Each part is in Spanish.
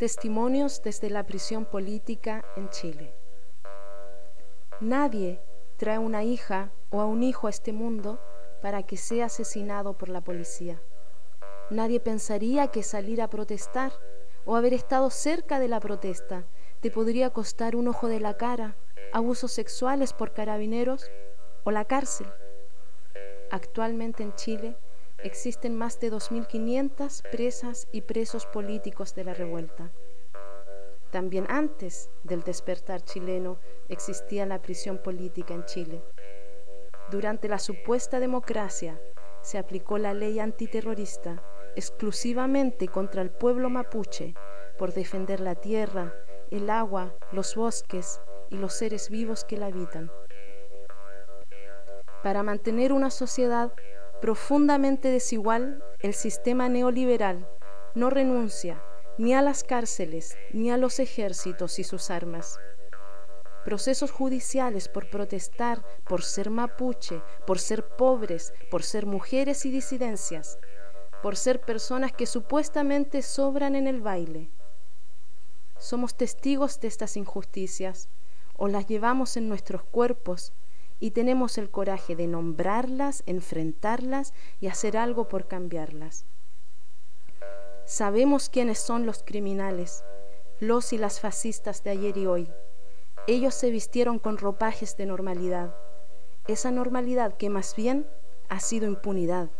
Testimonios desde la prisión política en Chile. Nadie trae una hija o a un hijo a este mundo para que sea asesinado por la policía. Nadie pensaría que salir a protestar o haber estado cerca de la protesta te podría costar un ojo de la cara, abusos sexuales por carabineros o la cárcel. Actualmente en Chile existen más de 2.500 presas y presos políticos de la revuelta. También antes del despertar chileno existía la prisión política en Chile. Durante la supuesta democracia se aplicó la ley antiterrorista exclusivamente contra el pueblo mapuche por defender la tierra, el agua, los bosques y los seres vivos que la habitan. Para mantener una sociedad profundamente desigual, el sistema neoliberal no renuncia ni a las cárceles ni a los ejércitos y sus armas. Procesos judiciales por protestar, por ser mapuche, por ser pobres, por ser mujeres y disidencias, por ser personas que supuestamente sobran en el baile. Somos testigos de estas injusticias o las llevamos en nuestros cuerpos y tenemos el coraje de nombrarlas, enfrentarlas y hacer algo por cambiarlas. Sabemos quiénes son los criminales, los y las fascistas de ayer y hoy. Ellos se vistieron con ropajes de normalidad, esa normalidad que más bien ha sido impunidad.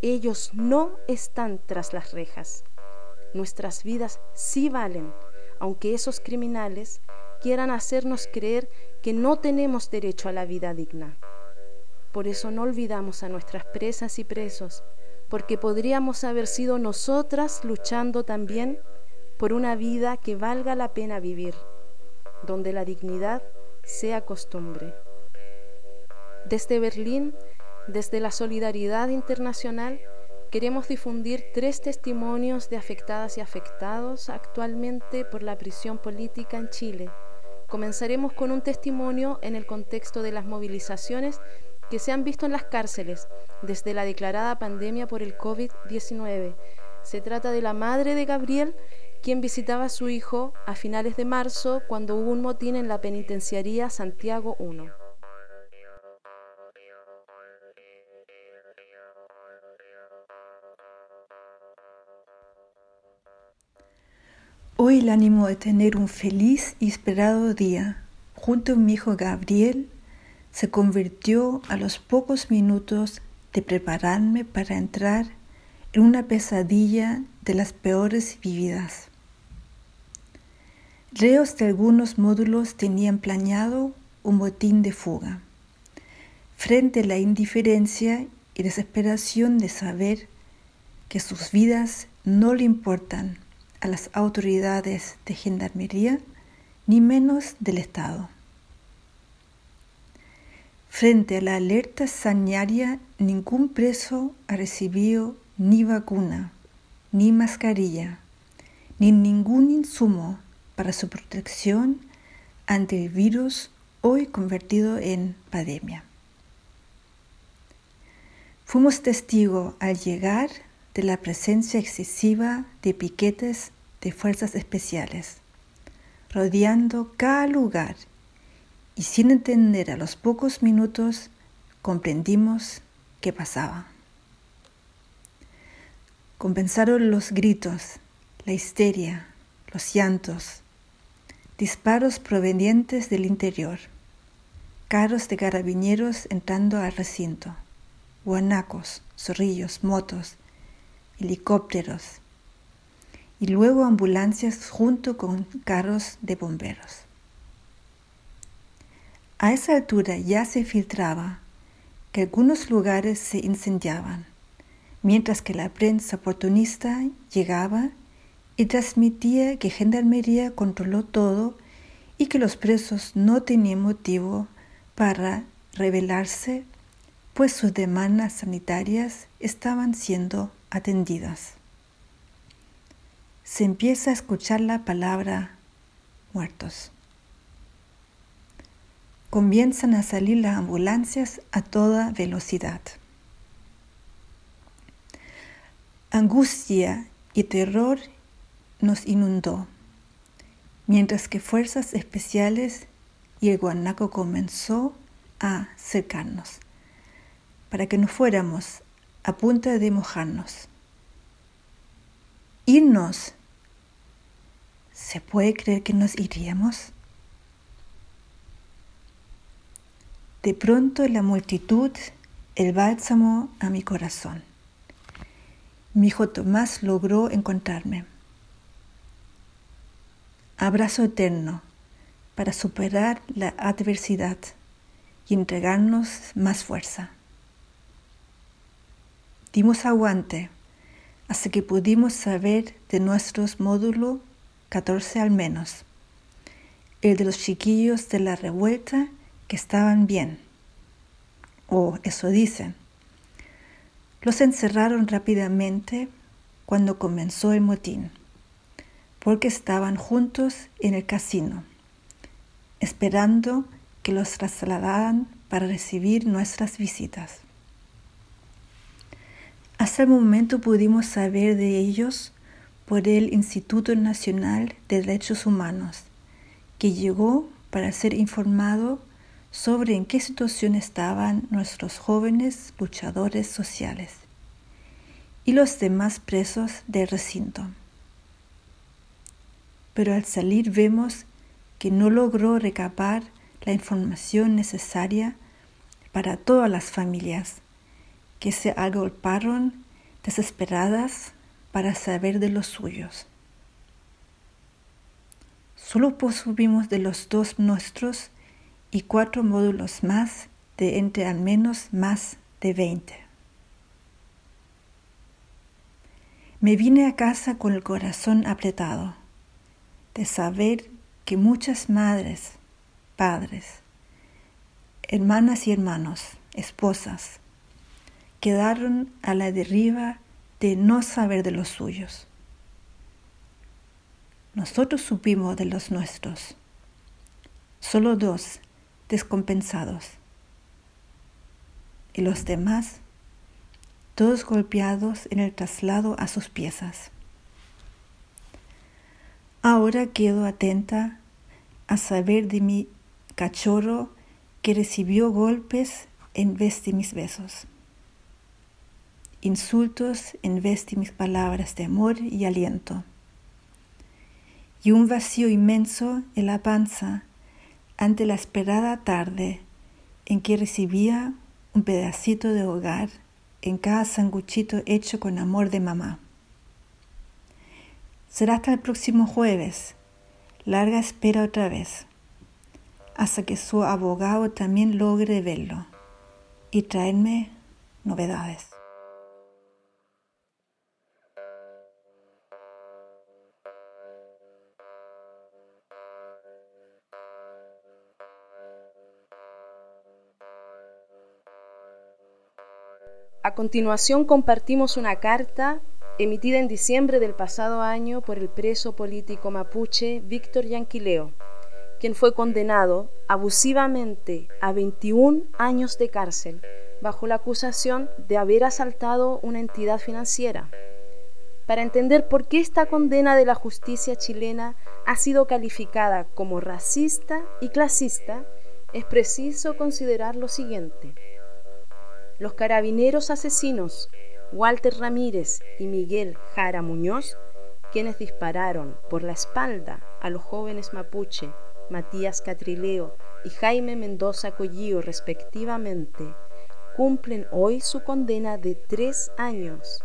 Ellos no están tras las rejas. Nuestras vidas sí valen, aunque esos criminales quieran hacernos creer que no tenemos derecho a la vida digna. Por eso no olvidamos a nuestras presas y presos, porque podríamos haber sido nosotras luchando también por una vida que valga la pena vivir, donde la dignidad sea costumbre. Desde Berlín, desde la solidaridad internacional, queremos difundir tres testimonios de afectadas y afectados actualmente por la prisión política en Chile Comenzaremos con un testimonio en el contexto de las movilizaciones que se han visto en las cárceles desde la declarada pandemia por el COVID-19. Se trata de la madre de Gabriel, quien visitaba a su hijo a finales de marzo cuando hubo un motín en la penitenciaría Santiago I. Hoy el ánimo de tener un feliz y esperado día junto a mi hijo Gabriel se convirtió a los pocos minutos de prepararme para entrar en una pesadilla de las peores vividas. Reos de algunos módulos tenían planeado un botín de fuga. Frente a la indiferencia y desesperación de saber que sus vidas no le importan a las autoridades de gendarmería, ni menos del Estado. Frente a la alerta sanitaria, ningún preso ha recibido ni vacuna, ni mascarilla, ni ningún insumo para su protección ante el virus hoy convertido en pandemia. Fuimos testigos al llegar de la presencia excesiva de piquetes de fuerzas especiales, rodeando cada lugar y sin entender a los pocos minutos comprendimos qué pasaba. Compensaron los gritos, la histeria, los llantos, disparos provenientes del interior, carros de carabineros entrando al recinto, guanacos, zorrillos, motos, helicópteros, y luego ambulancias junto con carros de bomberos. A esa altura ya se filtraba que algunos lugares se incendiaban, mientras que la prensa oportunista llegaba y transmitía que Gendarmería controló todo y que los presos no tenían motivo para rebelarse, pues sus demandas sanitarias estaban siendo atendidas se empieza a escuchar la palabra muertos. Comienzan a salir las ambulancias a toda velocidad. Angustia y terror nos inundó, mientras que fuerzas especiales y el guanaco comenzó a cercarnos, para que no fuéramos a punta de mojarnos. Irnos. ¿Se puede creer que nos iríamos? De pronto la multitud, el bálsamo a mi corazón. Mi hijo Tomás logró encontrarme. Abrazo eterno para superar la adversidad y entregarnos más fuerza. Dimos aguante hasta que pudimos saber de nuestros módulos 14 al menos, el de los chiquillos de la revuelta que estaban bien, o eso dicen. Los encerraron rápidamente cuando comenzó el motín, porque estaban juntos en el casino, esperando que los trasladaran para recibir nuestras visitas. Hasta el momento pudimos saber de ellos por el Instituto Nacional de Derechos Humanos, que llegó para ser informado sobre en qué situación estaban nuestros jóvenes luchadores sociales y los demás presos del recinto. Pero al salir vemos que no logró recabar la información necesaria para todas las familias que se agolparon desesperadas para saber de los suyos. Solo posubimos de los dos nuestros y cuatro módulos más de entre al menos más de veinte. Me vine a casa con el corazón apretado de saber que muchas madres, padres, hermanas y hermanos, esposas, quedaron a la deriva de no saber de los suyos. Nosotros supimos de los nuestros, solo dos descompensados. Y los demás, todos golpeados en el traslado a sus piezas. Ahora quedo atenta a saber de mi cachorro que recibió golpes en vez de mis besos, insultos de mis palabras de amor y aliento, y un vacío inmenso en la panza ante la esperada tarde en que recibía un pedacito de hogar en cada sanguchito hecho con amor de mamá. Será hasta el próximo jueves, larga espera otra vez, hasta que su abogado también logre verlo y traerme novedades. A continuación compartimos una carta emitida en diciembre del pasado año por el preso político mapuche Víctor Yanquileo, quien fue condenado abusivamente a 21 años de cárcel bajo la acusación de haber asaltado una entidad financiera. Para entender por qué esta condena de la justicia chilena ha sido calificada como racista y clasista, es preciso considerar lo siguiente. Los carabineros asesinos Walter Ramírez y Miguel Jara Muñoz, quienes dispararon por la espalda a los jóvenes mapuche Matías Catrileo y Jaime Mendoza Collío respectivamente, cumplen hoy su condena de tres años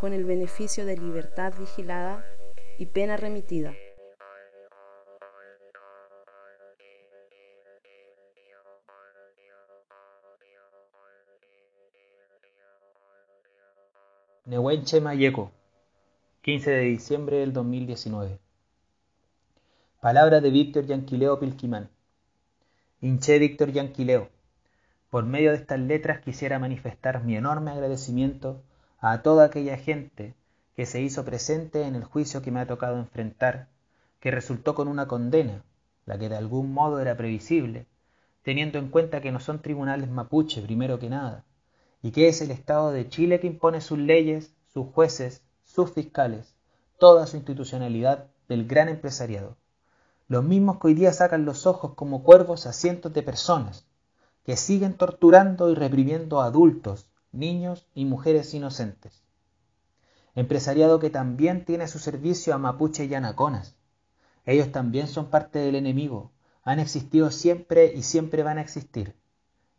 con el beneficio de libertad vigilada y pena remitida. Nehuenche Mayeco, 15 de diciembre del 2019. Palabra de Víctor Yanquileo Pilquimán. Hinché Víctor Yanquileo. Por medio de estas letras quisiera manifestar mi enorme agradecimiento a toda aquella gente que se hizo presente en el juicio que me ha tocado enfrentar, que resultó con una condena, la que de algún modo era previsible, teniendo en cuenta que no son tribunales mapuche primero que nada, y que es el Estado de Chile que impone sus leyes, sus jueces, sus fiscales, toda su institucionalidad del gran empresariado. Los mismos que hoy día sacan los ojos como cuervos a cientos de personas, que siguen torturando y reprimiendo a adultos, niños y mujeres inocentes. Empresariado que también tiene a su servicio a mapuche y anaconas. Ellos también son parte del enemigo, han existido siempre y siempre van a existir.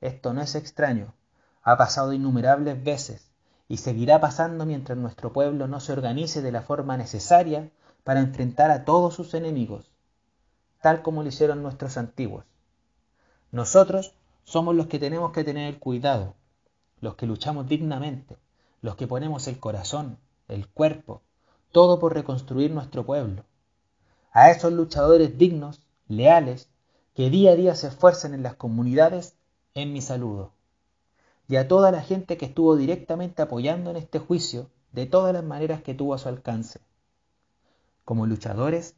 Esto no es extraño, ha pasado innumerables veces y seguirá pasando mientras nuestro pueblo no se organice de la forma necesaria para enfrentar a todos sus enemigos, tal como lo hicieron nuestros antiguos. Nosotros somos los que tenemos que tener el cuidado, los que luchamos dignamente, los que ponemos el corazón, el cuerpo, todo por reconstruir nuestro pueblo. A esos luchadores dignos, leales, que día a día se esfuerzan en las comunidades, en mi saludo. Y a toda la gente que estuvo directamente apoyando en este juicio de todas las maneras que tuvo a su alcance. Como luchadores,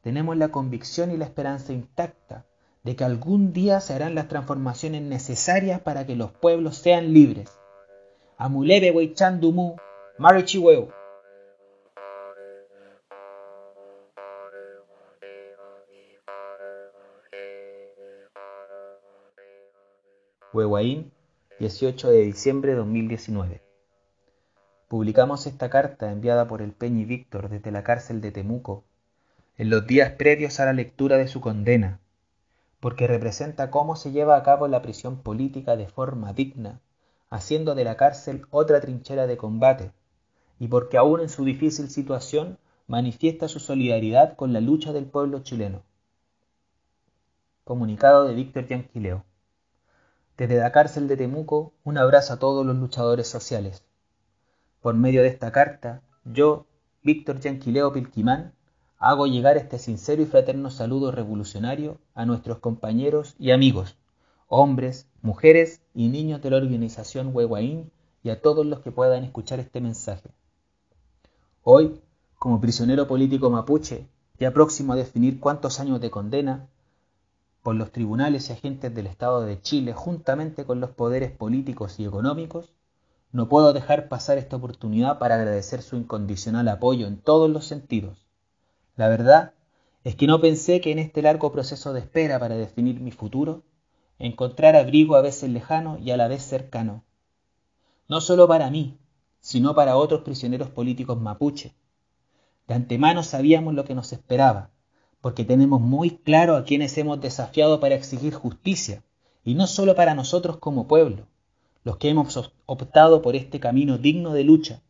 tenemos la convicción y la esperanza intacta de que algún día se harán las transformaciones necesarias para que los pueblos sean libres. Amulebe Weichandumu, Marichiweo. 18 de diciembre de 2019. Publicamos esta carta enviada por el Peñi Víctor desde la cárcel de Temuco en los días previos a la lectura de su condena, porque representa cómo se lleva a cabo la prisión política de forma digna, haciendo de la cárcel otra trinchera de combate, y porque aún en su difícil situación manifiesta su solidaridad con la lucha del pueblo chileno. Comunicado de Víctor Yanquileo. Desde la cárcel de Temuco, un abrazo a todos los luchadores sociales. Por medio de esta carta, yo, Víctor Yanquileo Pilquimán, hago llegar este sincero y fraterno saludo revolucionario a nuestros compañeros y amigos, hombres, mujeres y niños de la organización Huehuaín y a todos los que puedan escuchar este mensaje. Hoy, como prisionero político mapuche, ya próximo a definir cuántos años de condena, por los tribunales y agentes del Estado de Chile, juntamente con los poderes políticos y económicos, no puedo dejar pasar esta oportunidad para agradecer su incondicional apoyo en todos los sentidos. La verdad es que no pensé que en este largo proceso de espera para definir mi futuro, encontrar abrigo a veces lejano y a la vez cercano. No solo para mí, sino para otros prisioneros políticos mapuche. De antemano sabíamos lo que nos esperaba, porque tenemos muy claro a quienes hemos desafiado para exigir justicia, y no solo para nosotros como pueblo, los que hemos optado por este camino digno de lucha,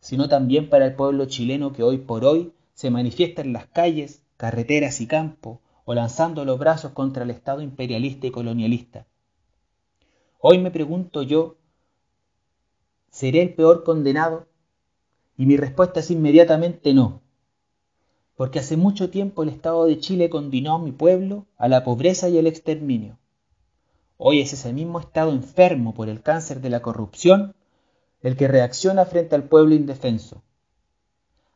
sino también para el pueblo chileno que hoy por hoy se manifiesta en las calles, carreteras y campos, o lanzando los brazos contra el Estado imperialista y colonialista. Hoy me pregunto yo, ¿seré el peor condenado? Y mi respuesta es inmediatamente no porque hace mucho tiempo el Estado de Chile condenó a mi pueblo a la pobreza y el exterminio. Hoy es ese mismo Estado enfermo por el cáncer de la corrupción el que reacciona frente al pueblo indefenso.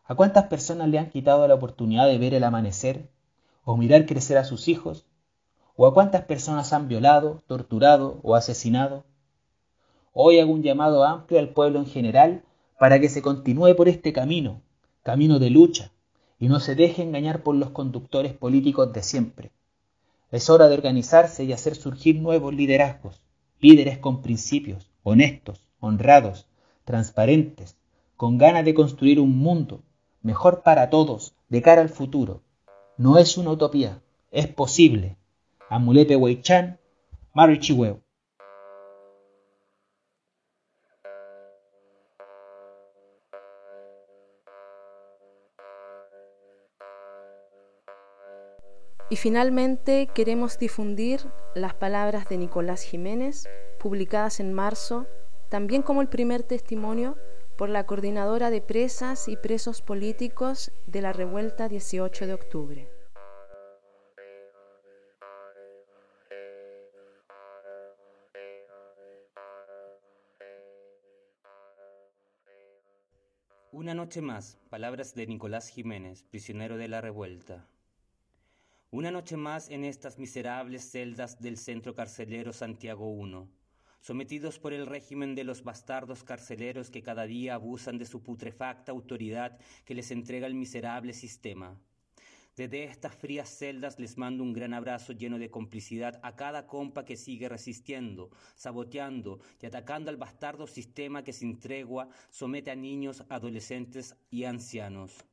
¿A cuántas personas le han quitado la oportunidad de ver el amanecer o mirar crecer a sus hijos? ¿O a cuántas personas han violado, torturado o asesinado? Hoy hago un llamado amplio al pueblo en general para que se continúe por este camino, camino de lucha, y no se deje engañar por los conductores políticos de siempre. Es hora de organizarse y hacer surgir nuevos liderazgos, líderes con principios, honestos, honrados, transparentes, con ganas de construir un mundo mejor para todos de cara al futuro. No es una utopía, es posible. Amulepe Weichan. Y finalmente queremos difundir las palabras de Nicolás Jiménez, publicadas en marzo, también como el primer testimonio por la coordinadora de presas y presos políticos de la revuelta 18 de octubre. Una noche más, palabras de Nicolás Jiménez, prisionero de la revuelta. Una noche más en estas miserables celdas del centro carcelero Santiago I, sometidos por el régimen de los bastardos carceleros que cada día abusan de su putrefacta autoridad que les entrega el miserable sistema. Desde estas frías celdas les mando un gran abrazo lleno de complicidad a cada compa que sigue resistiendo, saboteando y atacando al bastardo sistema que sin tregua somete a niños, adolescentes y ancianos.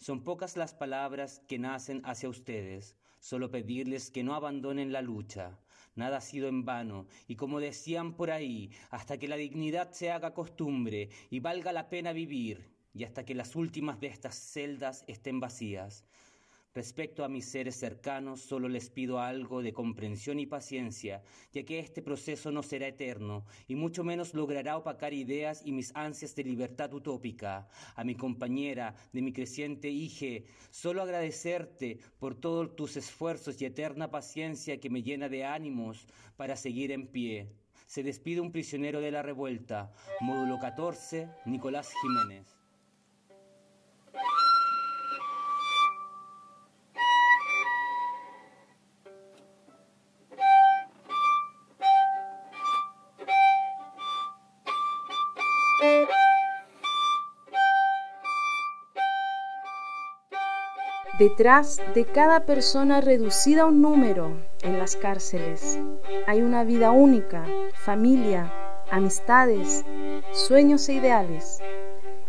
Son pocas las palabras que nacen hacia ustedes, solo pedirles que no abandonen la lucha. Nada ha sido en vano, y como decían por ahí, hasta que la dignidad se haga costumbre y valga la pena vivir, y hasta que las últimas de estas celdas estén vacías. Respecto a mis seres cercanos, solo les pido algo de comprensión y paciencia, ya que este proceso no será eterno, y mucho menos logrará opacar ideas y mis ansias de libertad utópica. A mi compañera, de mi creciente hija, solo agradecerte por todos tus esfuerzos y eterna paciencia que me llena de ánimos para seguir en pie. Se despide un prisionero de la revuelta, módulo 14, Nicolás Jiménez. Detrás de cada persona reducida a un número en las cárceles hay una vida única, familia, amistades, sueños e ideales.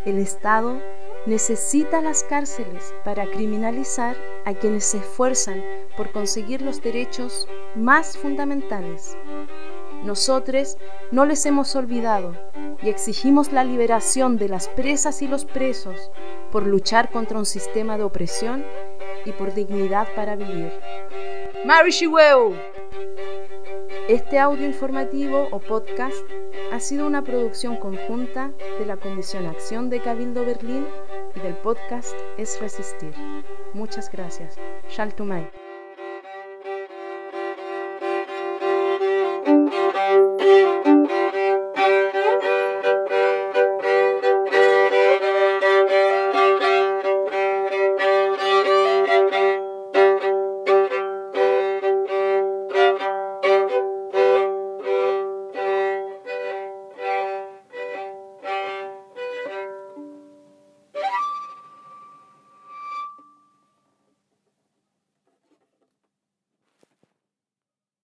El Estado necesita las cárceles para criminalizar a quienes se esfuerzan por conseguir los derechos más fundamentales. Nosotros no les hemos olvidado y exigimos la liberación de las presas y los presos por luchar contra un sistema de opresión y por dignidad para vivir. Marishiweo. Este audio informativo o podcast ha sido una producción conjunta de la Comisión Acción de Cabildo Berlín y del podcast Es Resistir. Muchas gracias. Shaltumay.